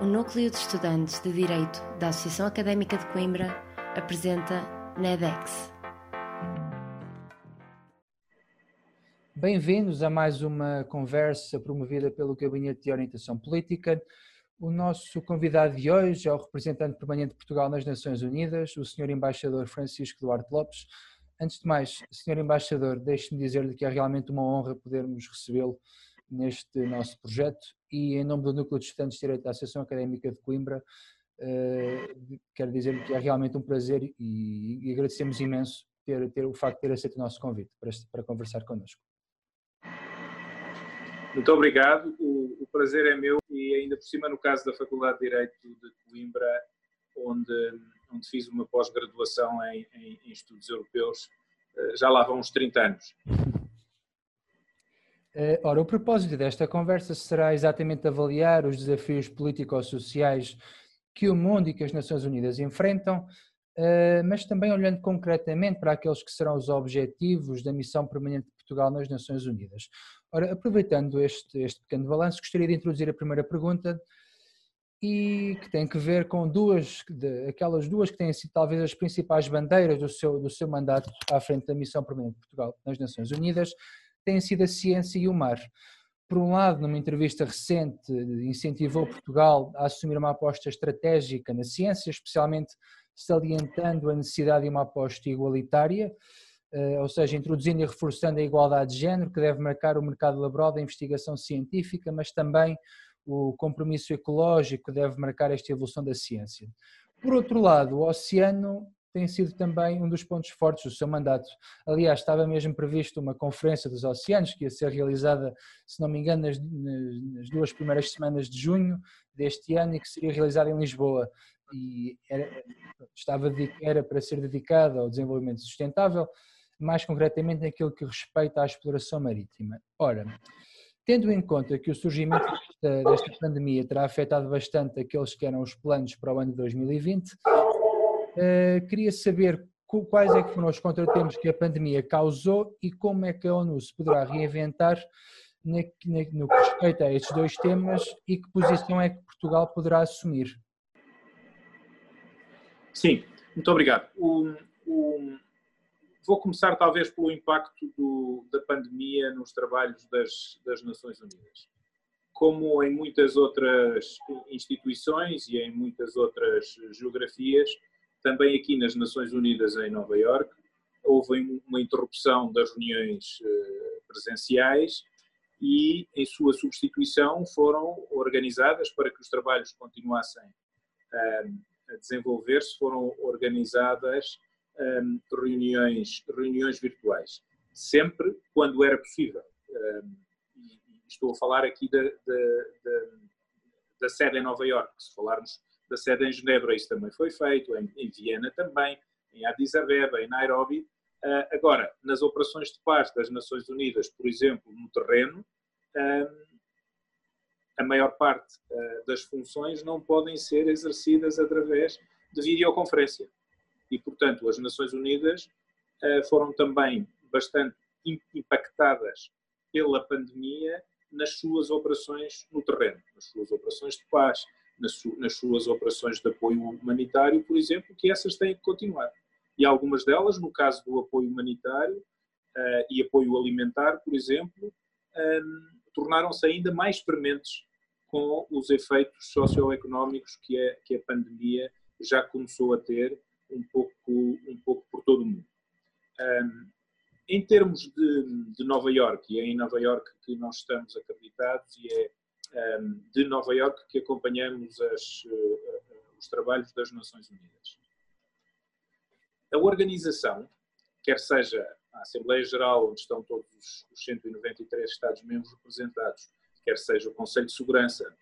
O Núcleo de Estudantes de Direito da Associação Académica de Coimbra apresenta NEDEX. Bem-vindos a mais uma conversa promovida pelo Gabinete de Orientação Política. O nosso convidado de hoje é o representante permanente de Portugal nas Nações Unidas, o Sr. Embaixador Francisco Duarte Lopes. Antes de mais, Sr. Embaixador, deixe-me dizer-lhe que é realmente uma honra podermos recebê-lo neste nosso projeto e em nome do Núcleo de Estudantes de Direito da Associação Académica de Coimbra, uh, quero dizer que é realmente um prazer e, e agradecemos imenso ter, ter, o facto de ter aceito o nosso convite para, para conversar connosco. Muito obrigado, o, o, prazer é meu e ainda por cima no caso da Faculdade de Direito de Coimbra, onde, onde fiz uma pós-graduação em, em, em, estudos europeus, eh, já lá vão uns 30 anos. Eh, ora, o propósito desta conversa será exatamente avaliar os desafios político-sociais que o mundo e que as Nações Unidas enfrentam, eh, mas também olhando concretamente para aqueles que serão os objetivos da missão permanente de Portugal nas Nações Unidas. Ora, aproveitando este, este pequeno balanço, gostaria de introduzir a primeira pergunta e que tem que ver com duas, de, aquelas duas que têm sido talvez as principais bandeiras do seu, do seu mandato à frente da missão permanente de Portugal nas Nações Unidas, têm sido a ciência e o mar. Por um lado, numa entrevista recente, incentivou Portugal a assumir uma aposta estratégica na ciência, especialmente salientando a necessidade de uma aposta igualitária, eh, ou seja, introduzindo e reforçando a igualdade de género, que deve marcar o mercado laboral da investigação científica, mas também o compromisso ecológico deve marcar esta evolução da ciência. Por outro lado, o oceano tem sido também um dos pontos fortes do seu mandato. Aliás, estava mesmo previsto uma conferência dos oceanos que ia ser realizada, se não me engano, nas, nas duas primeiras semanas de junho deste ano e que seria realizada em Lisboa. E era, estava, era para ser dedicada ao desenvolvimento sustentável, mais concretamente naquilo que respeita à exploração marítima. Ora, tendo em conta que o surgimento desta, desta pandemia terá afetado bastante aqueles que eram os planos para o ano de 2020, Uh, queria saber quais é que foram os contratempos que a pandemia causou e como é que a ONU se poderá reinventar no que respeita a estes dois temas e que posição é que Portugal poderá assumir. Sim, muito obrigado. O, o, vou começar talvez pelo impacto do, da pandemia nos trabalhos das, das Nações Unidas. Como em muitas outras instituições e em muitas outras geografias, também aqui nas Nações Unidas em Nova Iorque houve uma interrupção das reuniões eh, presenciais e, em sua substituição, foram organizadas para que os trabalhos continuassem eh, a desenvolver-se, foram organizadas eh, reuniões, reuniões virtuais, sempre quando era possível. Estou a falar aqui da, da, da, da sede em Nova Iorque. Se falarmos da sede em Genebra, isso também foi feito, em, em Viena também, em Addis Abeba, em Nairobi. Uh, agora, nas operações de paz das Nações Unidas, por exemplo, no terreno, uh, a maior parte uh, das funções não podem ser exercidas através de videoconferência. E, portanto, as Nações Unidas foram também bastante impactadas pela pandemia nas suas operações no terreno, nas suas operações de paz, nas, suas operações de apoio humanitário, por exemplo, que essas têm que continuar. E algumas delas, no caso do apoio humanitário uh, e apoio alimentar, por exemplo, ehm, tornaram-se ainda mais prementes com os efeitos socioeconómicos que a, que a pandemia já começou a ter um pouco, um pouco por todo o mundo. Um, ehm, em termos de, de Nova Iorque, e é em Nova Iorque que nós estamos acreditados e é de Nova Iorque que acompanhamos as, eh, os trabalhos das Nações Unidas. A organização, quer seja a Assembleia Geral, onde estão todos os 193 Estados-membros representados, quer seja o Conselho de Segurança,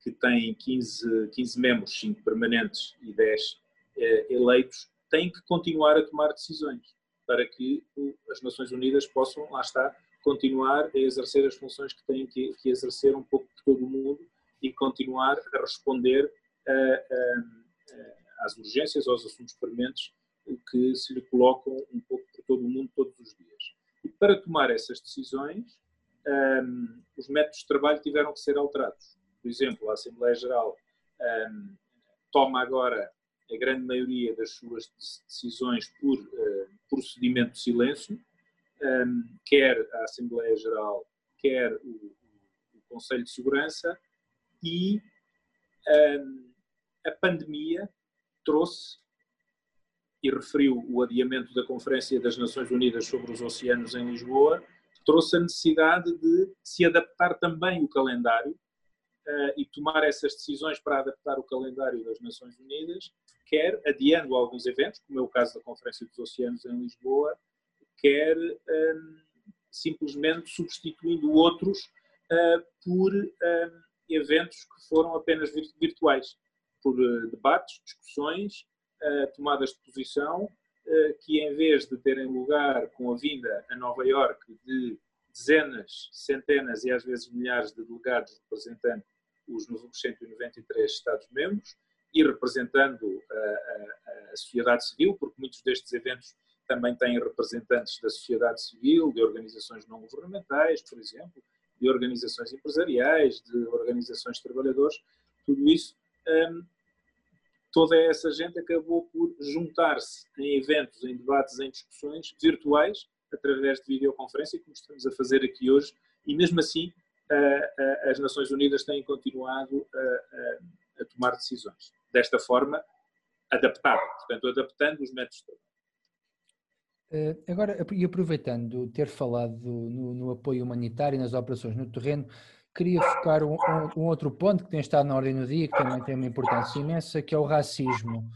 que tem 15, 15 membros, 5 permanentes e 10 eh, eleitos, tem que continuar a tomar decisões para que as Nações Unidas possam, lá estar, continuar a exercer as funções que têm que, que exercer um pouco por todo o mundo e continuar a responder a, a, às urgências, aos assuntos prementes que se lhe colocam um pouco por todo o mundo todos os dias. E para tomar essas decisões, um, os métodos de trabalho tiveram que ser alterados. por exemplo, a Assembleia Geral um, toma agora a grande maioria das suas decisões por uh, procedimento de silêncio, um, quer a Assembleia Geral, quer o, o Conselho de Segurança, e um, a pandemia trouxe e referiu o adiamento da Conferência das Nações Unidas sobre os Oceanos em Lisboa, trouxe a necessidade de se adaptar também o calendário uh, e tomar essas decisões para adaptar o calendário das Nações Unidas, quer adiando alguns eventos, como é o caso da Conferência dos Oceanos em Lisboa, quer um, simplesmente substituindo outros uh, por um, eventos que foram apenas virtuais, por uh, debates, discussões, tomadas de posição, que em vez de terem lugar com a vinda a Nova Iorque de dezenas, centenas e às vezes milhares de delegados representando os 193 Estados-membros e representando a, a, a, sociedade civil, porque muitos destes eventos também têm representantes da sociedade civil, de organizações não governamentais, por exemplo, de organizações empresariais, de organizações de trabalhadores, tudo isso, um, toda essa gente acabou por juntar-se em eventos, em debates, em discussões virtuais, através de videoconferência, como estamos a fazer aqui hoje, e mesmo assim as Nações Unidas têm continuado a, a, tomar decisões. Desta forma, adaptadas, portanto, adaptando os métodos de trabalho. Eh, agora, e aproveitando ter falado no, no, apoio humanitário e nas operações no terreno, queria focar um, um, outro ponto que tem estado na ordem do dia, que também tem uma importância imensa, que é o racismo.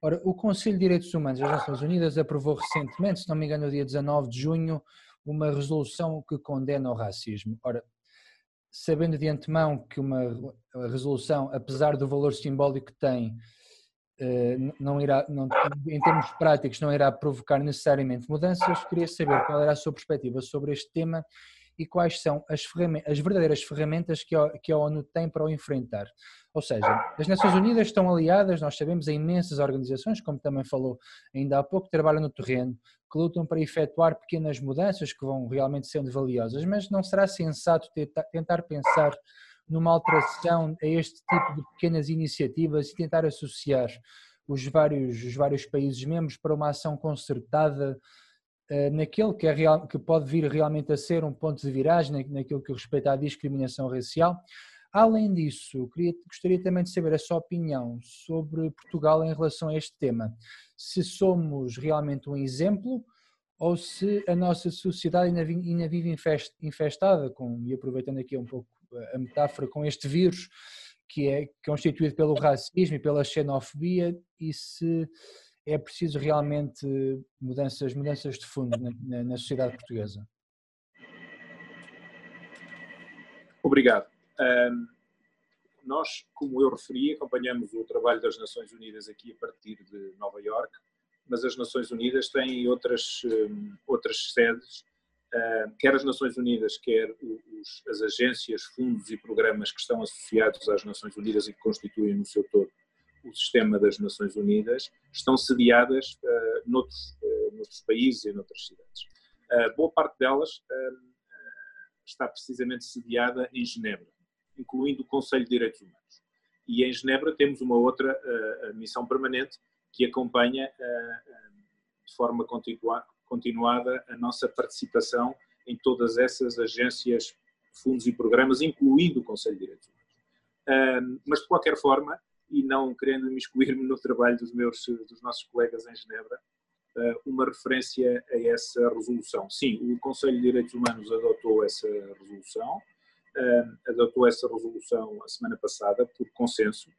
Ora, o Conselho de Direitos Humanos das Nações Unidas aprovou recentemente, se não me engano, no dia 19 de junho, uma resolução que condena o racismo. Ora, sabendo de antemão que uma resolução, apesar do valor simbólico que tem, não irá, não, em termos práticos, não irá provocar necessariamente mudanças, queria saber qual era a sua perspectiva sobre este tema e quais são as, as verdadeiras ferramentas que a, que a ONU tem para o enfrentar. Ou seja, as Nações Unidas estão aliadas, nós sabemos, a imensas organizações, como também falou ainda há pouco, que trabalham no terreno, que lutam para efetuar pequenas mudanças que vão realmente sendo valiosas, mas não será sensato tentar pensar numa alteração a este tipo de pequenas iniciativas e tentar associar os vários, os vários países membros para uma ação concertada uh, naquele que, é real, que pode vir realmente a ser um ponto de viragem naquilo que respeita à discriminação racial. Além disso, queria, gostaria também de saber a sua opinião sobre Portugal em relação a este tema se somos realmente um exemplo ou se a nossa sociedade ainda vive infestada, com, e aproveitando aqui um pouco a metáfora, com este vírus que é constituído pelo racismo e pela xenofobia e se é preciso realmente mudanças, mudanças de fundo na, na sociedade portuguesa. Obrigado. Um nós, como eu referi, acompanhamos o trabalho das Nações Unidas aqui a partir de Nova York, mas as Nações Unidas têm outras, um, outras sedes, quer as Nações Unidas, quer os, as agências, fundos e programas que estão associados às Nações Unidas e que constituem no seu todo o sistema das Nações Unidas, estão sediadas uh, noutros, uh, noutros países e noutras cidades. Uh, boa parte delas uh, está precisamente sediada em Genebra incluindo o Conselho de Direitos Humanos. E em Genebra temos uma outra missão permanente que acompanha de forma continua, continuada a nossa participação em todas essas agências, fundos e programas, incluindo o Conselho de Direitos Humanos. Mas, de qualquer forma, e não querendo me excluir-me no trabalho dos, meus, dos nossos colegas em Genebra, uma referência a essa resolução. Sim, o Conselho de Direitos Humanos adotou essa resolução, adotou essa resolução a semana passada, por consenso,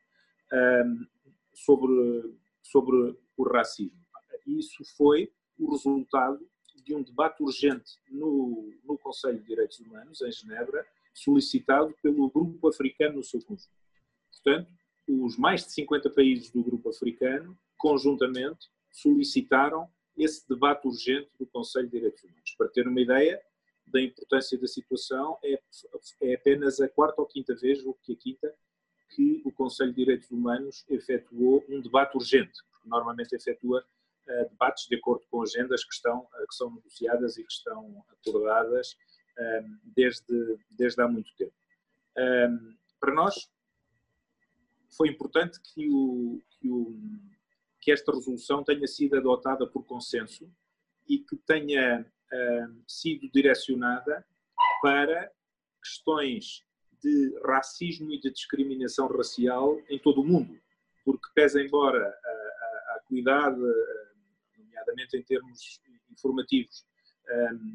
sobre, sobre o racismo. Isso foi o resultado de um debate urgente no, no Conselho de Direitos Humanos, em Genebra, solicitado pelo Grupo Africano no seu conjunto. Portanto, os mais de 50 países do Grupo Africano, conjuntamente, solicitaram esse debate urgente do Conselho de Direitos Humanos. Para ter uma ideia, da importância da situação, é, é apenas a quarta ou quinta vez, ou que a quinta, que o Conselho de Direitos Humanos efetuou um debate urgente, porque normalmente efetua debates de acordo com agendas que, estão, uh, que são negociadas e que estão acordadas ehm, desde, desde há muito tempo. Ehm, para nós foi importante que, o, que, o, que, esta resolução tenha sido adotada por consenso e que tenha uh, sido direcionada para questões de racismo e de discriminação racial em todo o mundo, porque pese embora a, a, a cuidado, nomeadamente em termos informativos,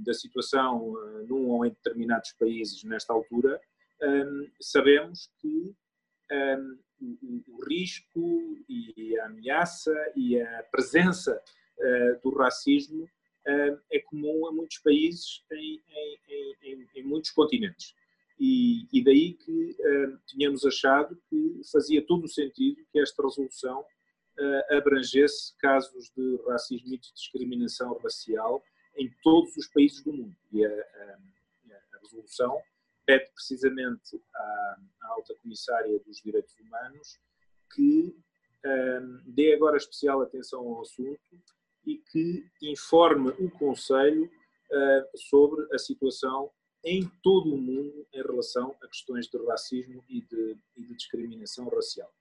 da situação uh, num ou em determinados países nesta altura, sabemos que o, risco e a ameaça e a presença uh, do racismo é comum a muitos países em, em, em, em muitos continentes. E, e daí que tínhamos achado que fazia todo o sentido que esta resolução abrangesse casos de racismo e de discriminação racial em todos os países do mundo. E a, a, a resolução pede precisamente à, à, alta comissária dos direitos humanos que um, dê agora especial atenção ao assunto e que informe o Conselho uh, sobre a situação em todo o mundo em relação a questões de racismo e de, e de discriminação racial.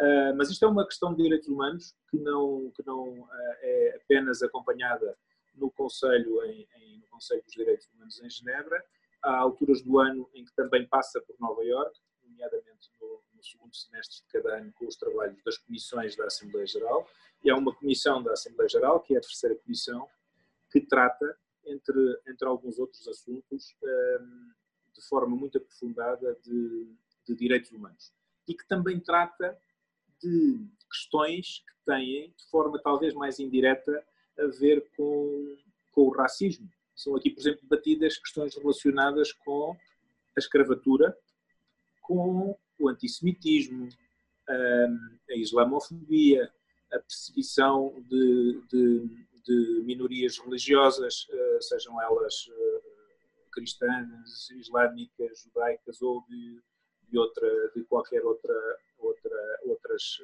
Uh, mas isto é uma questão de direitos humanos que não, que não uh, é apenas acompanhada no Conselho, em, em, no Conselho dos Direitos Humanos em Genebra, há alturas do ano em que também passa por Nova Iorque, nomeadamente no, no segundo semestre de cada ano, com os trabalhos das comissões da Assembleia Geral, e há uma comissão da Assembleia Geral, que é a terceira comissão, que trata, entre, entre alguns outros assuntos, um, de forma muito aprofundada de, de direitos humanos. E que também trata de questões que têm, de forma talvez mais indireta, a ver com, com o racismo. São aqui, por exemplo, debatidas questões relacionadas com a escravatura, com o antissemitismo, a islamofobia, a perseguição de, de, de minorias religiosas, eh, sejam elas eh, cristãs, islâmicas, judaicas ou de, de, outra, de qualquer outra, outra, outras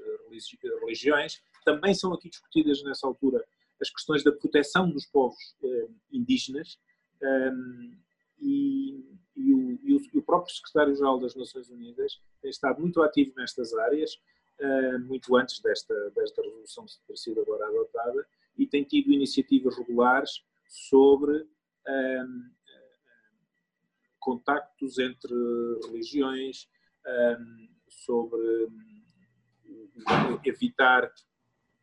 religiões, também são aqui discutidas nessa altura as questões da proteção dos povos eh, indígenas. Um, e, e, o, e, o, próprio secretário-geral das Nações Unidas tem estado muito ativo nestas áreas, uh, muito antes desta, desta resolução ter sido agora adotada, e tem tido iniciativas regulares sobre um, contactos entre religiões, um, sobre evitar,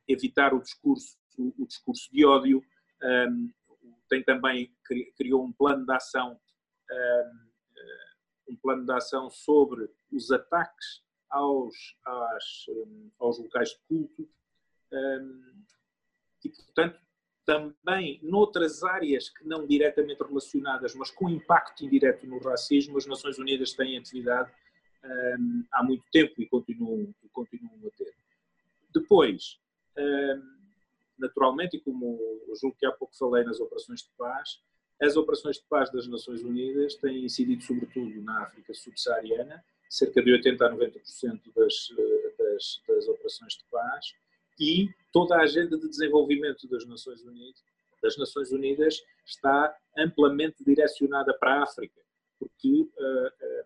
evitar o discurso o, discurso de ódio, um, tem também, criou um plano de ação, um, um plano de ação sobre os ataques aos, aos locais de culto e, portanto, também noutras áreas que não diretamente relacionadas, mas com impacto indireto no racismo, as Nações Unidas têm atividade um, há muito tempo e continuam, e continuam a ter. Depois, um, naturalmente, e como julgo que há pouco falei nas operações de paz, as operações de paz das Nações Unidas têm incidido sobretudo na África subsaariana, cerca de 80 a 90% das, das, das, operações de paz, e toda a agenda de desenvolvimento das Nações Unidas, das Nações Unidas está amplamente direcionada para a África, porque uh,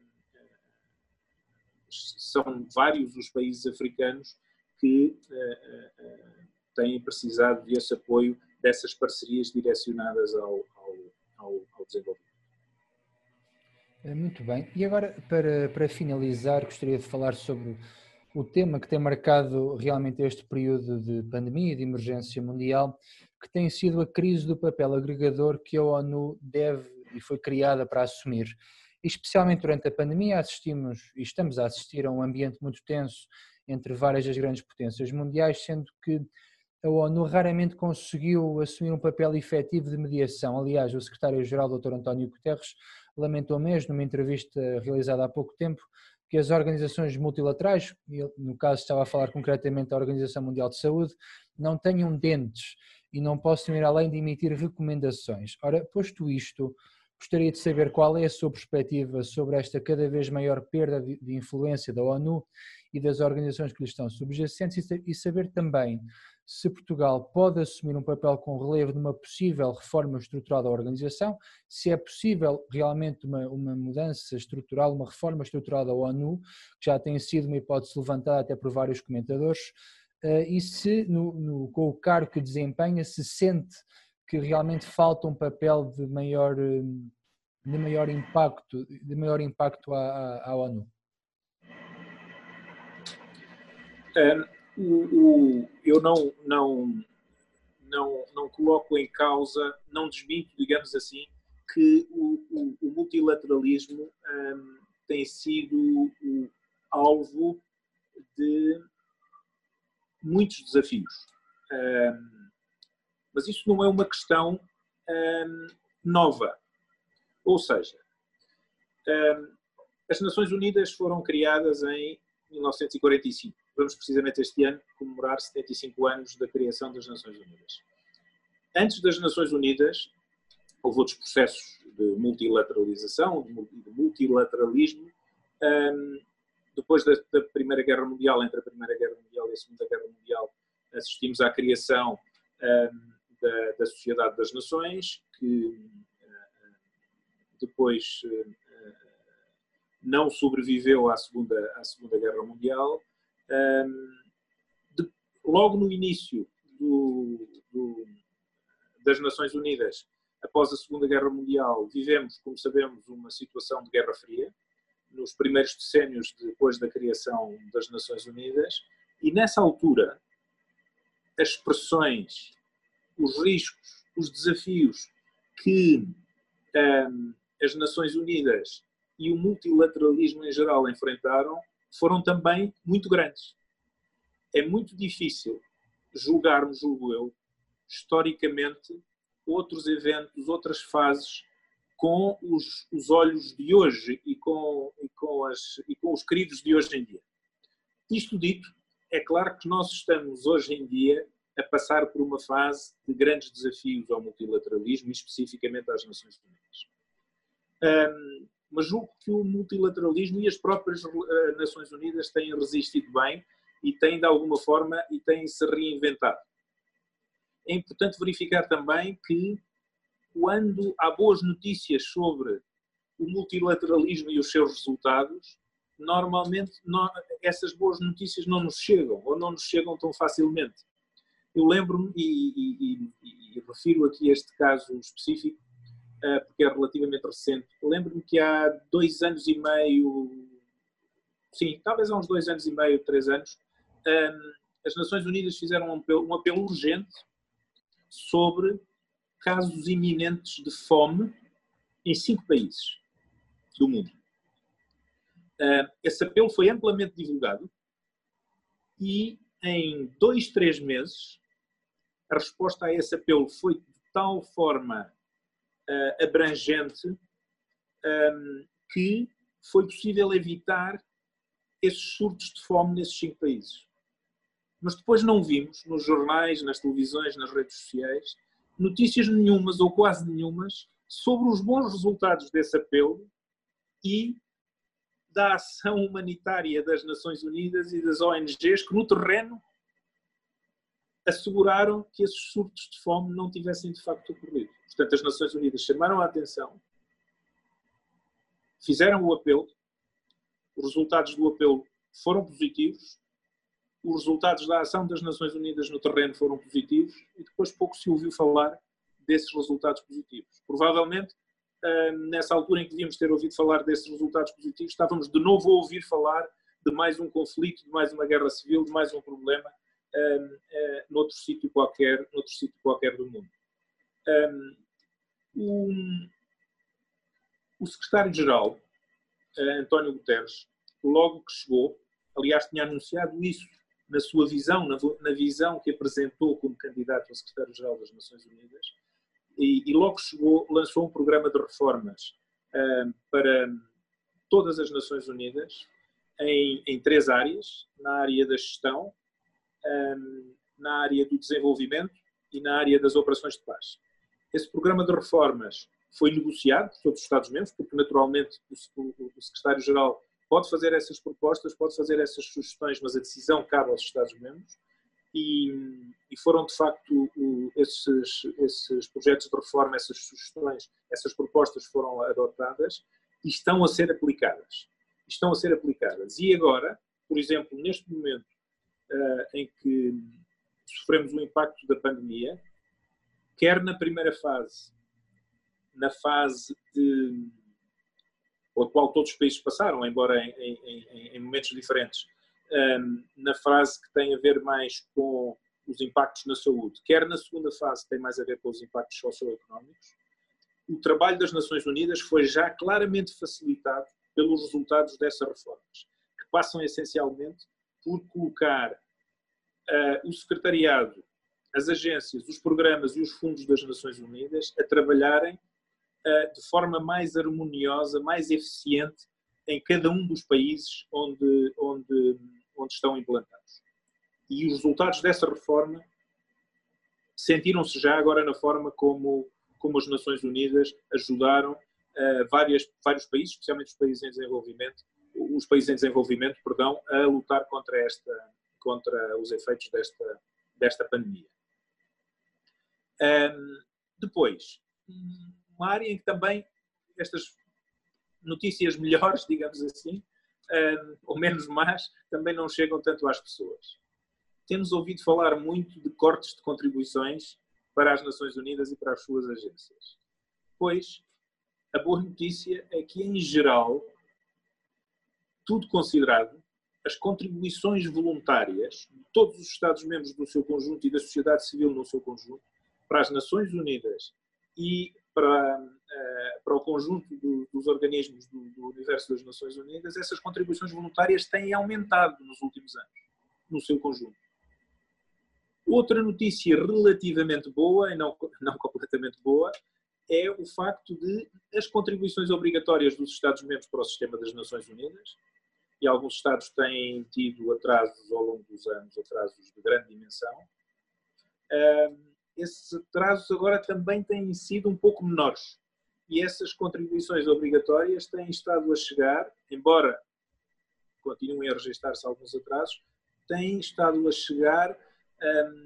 são vários os países africanos que uh, têm precisado desse apoio, dessas parcerias direcionadas ao, ao, ao, desenvolvimento. Muito bem. E agora, para, para finalizar, gostaria de falar sobre o tema que tem marcado realmente este período de pandemia e de emergência mundial, que tem sido a crise do papel agregador que a ONU deve e foi criada para assumir. Especialmente durante a pandemia assistimos e estamos a assistir a um ambiente muito tenso entre várias das grandes potências mundiais, sendo que a ONU raramente conseguiu assumir um papel efetivo de mediação. Aliás, o secretário-geral, Dr. António Guterres, lamentou mesmo, numa entrevista realizada há pouco tempo, que as organizações multilaterais, no caso estava a falar concretamente da Organização Mundial de Saúde, não tenham dentes e não possam ir além de emitir recomendações. Ora, posto isto, Gostaria de saber qual é a sua perspectiva sobre esta cada vez maior perda de influência da ONU e das organizações que lhe estão subjacentes e saber também se Portugal pode assumir um papel com relevo numa possível reforma estrutural da organização, se é possível realmente uma, uma mudança estrutural, uma reforma estrutural da ONU, que já tem sido uma hipótese levantada até por vários comentadores, eh, e se no, no, com o cargo que desempenha se sente que realmente falta um papel de maior, eh, de maior impacto, de maior impacto à, à, à ONU. o, o, eu não, não, não, não coloco em causa, não desminto, digamos assim, que o, o, o multilateralismo um, tem sido alvo de muitos desafios. Um, mas isso não é uma questão um, nova. Ou seja, as Nações Unidas foram criadas em 1945 vamos precisamente este ano comemorar 75 anos da criação das Nações Unidas. Antes das Nações Unidas, houve outros processos de multilateralização, de multilateralismo. Um, depois da, da, Primeira Guerra Mundial, entre a Primeira Guerra Mundial e a Segunda Guerra Mundial, assistimos à criação um, da, da, Sociedade das Nações, que uh, depois uh, não sobreviveu à Segunda, à Segunda Guerra Mundial de, logo no início do, do, das Nações Unidas, após a Segunda Guerra Mundial, vivemos, como sabemos, uma situação de Guerra Fria, nos primeiros decénios depois da criação das Nações Unidas, e nessa altura, as pressões, os riscos, os desafios que um, as Nações Unidas e o multilateralismo em geral enfrentaram foram também muito grandes. É muito difícil julgarmos, julgo eu, historicamente, outros eventos, outras fases com os, os olhos de hoje e com, e, com as, e com os queridos de hoje em dia. Isto dito, é claro que nós estamos hoje em dia a passar por uma fase de grandes desafios ao multilateralismo e especificamente às Nações Unidas. Um, mas julgo que o multilateralismo e as próprias eh, Nações Unidas têm resistido bem e têm, de alguma forma, e têm se reinventado. É importante verificar também que, quando há boas notícias sobre o multilateralismo e os seus resultados, normalmente não, essas boas notícias não nos chegam, ou não nos chegam tão facilmente. Eu lembro-me, e, e, e, e refiro aqui este caso específico, eh, porque é relativamente recente. Lembro-me que há dois anos e meio, sim, talvez há uns dois anos e meio, três anos, ehm, as Nações Unidas fizeram um apelo, um apelo urgente sobre casos iminentes de fome em cinco países do mundo. Eh, esse apelo foi amplamente divulgado e em dois, três meses a resposta a esse apelo foi de tal forma uh, abrangente um, ehm, que foi possível evitar esses surtos de fome nesses cinco países. Mas depois não vimos nos jornais, nas televisões, nas redes sociais, notícias nenhumas ou quase nenhumas sobre os bons resultados desse apelo e da ação humanitária das Nações Unidas e das ONGs que no terreno asseguraram que esses surtos de fome não tivessem de facto ocorrido. Portanto, as Nações Unidas chamaram a atenção, fizeram o apelo, os resultados do apelo foram positivos, os resultados da ação das Nações Unidas no terreno foram positivos e depois pouco se ouviu falar desses resultados positivos. Provavelmente, hum, nessa altura em que devíamos ter ouvido falar desses resultados positivos, estávamos de novo a ouvir falar de mais um conflito, de mais uma guerra civil, de mais um problema um, uh, noutro sítio qualquer, noutro sítio qualquer do mundo. Um, o, secretário-geral, uh, António Guterres, logo que chegou, aliás, tinha anunciado isso na sua visão, na, na visão que apresentou como candidato a secretário-geral das Nações Unidas, e, e, logo chegou, lançou um programa de reformas uh, para todas as Nações Unidas em, em três áreas: na área da gestão, na área do desenvolvimento e na área das operações de paz. Esse programa de reformas foi negociado por todos os Estados-membros, porque naturalmente o secretário-geral pode fazer essas propostas, pode fazer essas sugestões, mas a decisão cabe aos Estados-membros. E, e, foram de facto esses, esses projetos de reforma, essas sugestões, essas propostas foram adotadas e estão a ser aplicadas. Estão a ser aplicadas. E agora, por exemplo, neste momento em que sofremos o impacto da pandemia, quer na primeira fase, na fase de, pela qual todos os países passaram, embora em, em, em momentos diferentes, um, na fase que tem a ver mais com os impactos na saúde, quer na segunda fase que tem mais a ver com os impactos socioeconómicos, o trabalho das Nações Unidas foi já claramente facilitado pelos resultados dessas reformas, que passam essencialmente por colocar uh, o secretariado, as agências, os programas e os fundos das Nações Unidas a trabalharem uh, de forma mais harmoniosa, mais eficiente em cada um dos países onde, onde, onde estão implantados. E os resultados dessa reforma sentiram-se já agora na forma como, como as Nações Unidas ajudaram uh, várias, vários países, especialmente os países em desenvolvimento, os países em desenvolvimento, perdão, a lutar contra esta, contra os efeitos desta, desta pandemia. Um, depois, uma área em que também estas notícias melhores, digamos assim, um, ou menos más, também não chegam tanto às pessoas. Temos ouvido falar muito de cortes de contribuições para as Nações Unidas e para as suas agências. Pois, a boa notícia é que, em geral, tudo considerado, as contribuições voluntárias de todos os Estados-membros do seu conjunto e da sociedade civil no seu conjunto para as Nações Unidas e para, uh, para o conjunto do, dos organismos do, do, universo das Nações Unidas, essas contribuições voluntárias têm aumentado nos últimos anos, no seu conjunto. Outra notícia relativamente boa, e não, não completamente boa, é o facto de as contribuições obrigatórias dos Estados-membros para o sistema das Nações Unidas e alguns Estados têm tido atrasos ao longo dos anos, atrasos de grande dimensão. Esses atrasos agora também têm sido um pouco menores e essas contribuições obrigatórias têm estado a chegar, embora continuem a registrar-se alguns atrasos, têm estado a chegar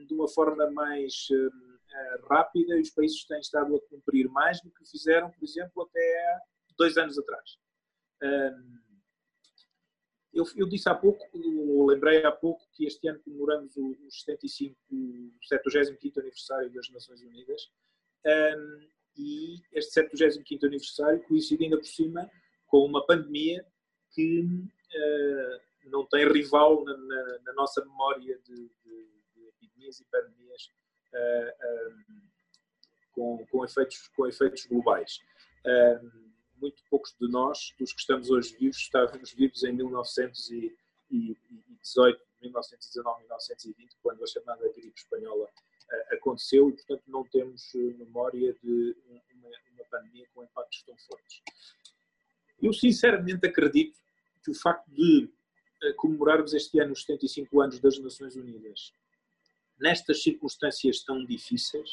de uma forma mais rápida e os países têm estado a cumprir mais do que fizeram, por exemplo, até dois anos atrás. Eu, eu, disse há pouco, lembrei há pouco que este ano comemoramos o, o 75, o 75 aniversário das Nações Unidas um, e este 75 aniversário coincide ainda por cima com uma pandemia que uh, não tem rival na, na, na nossa memória de, de, de, epidemias e pandemias uh, um, com, com, efeitos, com efeitos globais. Um, poucos de nós, dos que estamos hoje vivos, estávamos vivos em 1918, 1919, 1920, quando a chamada gripe espanhola uh, aconteceu e, portanto, não temos uh, memória de uma, uma pandemia com impactos tão fortes. Eu, sinceramente, acredito que o facto de uh, comemorarmos este ano os 75 anos das Nações Unidas, nestas circunstâncias tão difíceis,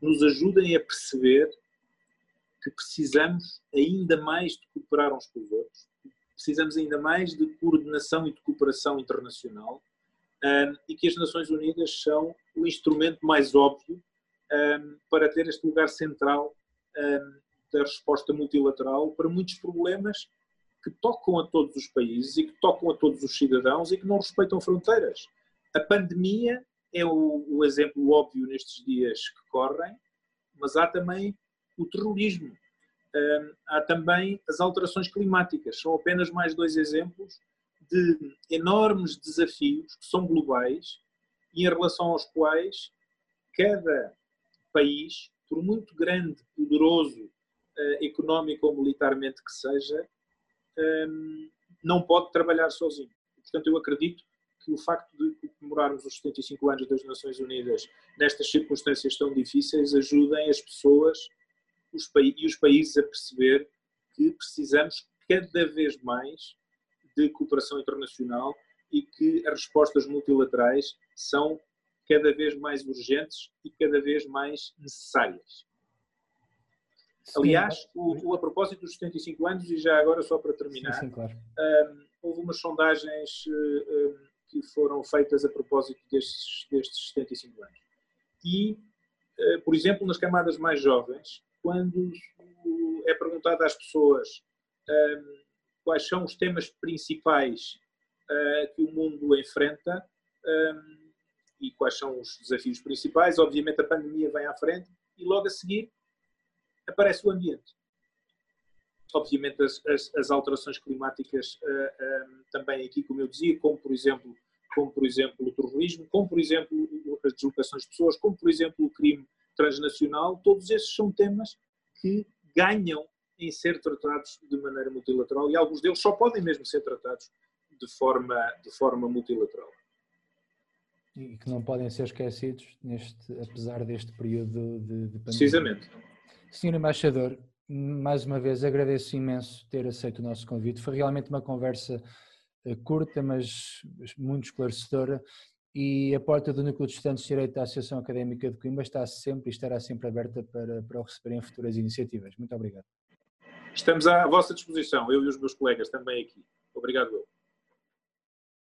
nos ajudem a perceber que precisamos ainda mais de cooperar uns com os outros, precisamos ainda mais de coordenação e de cooperação internacional um, e que as Nações Unidas são o instrumento mais óbvio um, para ter este lugar central um, da resposta multilateral para muitos problemas que tocam a todos os países e que tocam a todos os cidadãos e que não respeitam fronteiras. A pandemia é o, o exemplo óbvio nestes dias que correm, mas há também o terrorismo. há também as alterações climáticas. São apenas mais dois exemplos de enormes desafios que são globais e em relação aos quais cada país, por muito grande, poderoso, eh, económico ou militarmente que seja, não pode trabalhar sozinho. Portanto, eu acredito que o facto de comemorarmos os 75 anos das Nações Unidas nestas circunstâncias tão difíceis ajudem as pessoas os, e os países a perceber que precisamos cada vez mais de cooperação internacional e que as respostas multilaterais são cada vez mais urgentes e cada vez mais necessárias. Aliás, o, o, a propósito dos 75 anos, e já agora só para terminar, sim, sim, claro. um, houve umas sondagens um, que foram feitas a propósito destes, destes 75 anos. E, uh, por exemplo, nas camadas mais jovens, quando é perguntado às pessoas um, quais são os temas principais uh, que o mundo enfrenta e quais são os desafios principais, obviamente a pandemia vem à frente e logo a seguir aparece o ambiente. Obviamente as, as, as alterações climáticas uh, uh, também aqui, como eu dizia, como por exemplo como por exemplo o terrorismo, como por exemplo as deslocações de pessoas, como por exemplo o crime transnacional, todos esses são temas que ganham em ser tratados de maneira multilateral e alguns deles só podem mesmo ser tratados de forma, de forma multilateral. E que não podem ser esquecidos neste, apesar deste período de, de pandemia. Precisamente. Senhor Embaixador, mais uma vez agradeço imenso ter aceito o nosso convite. Foi realmente uma conversa eh, curta, mas muito esclarecedora. E a porta do Núcleo de Estudantes de Direito da Associação Académica de Coimbra está sempre e estará sempre aberta para, para receberem futuras iniciativas. Muito obrigado. Estamos à vossa disposição, eu e os meus colegas também aqui. Obrigado.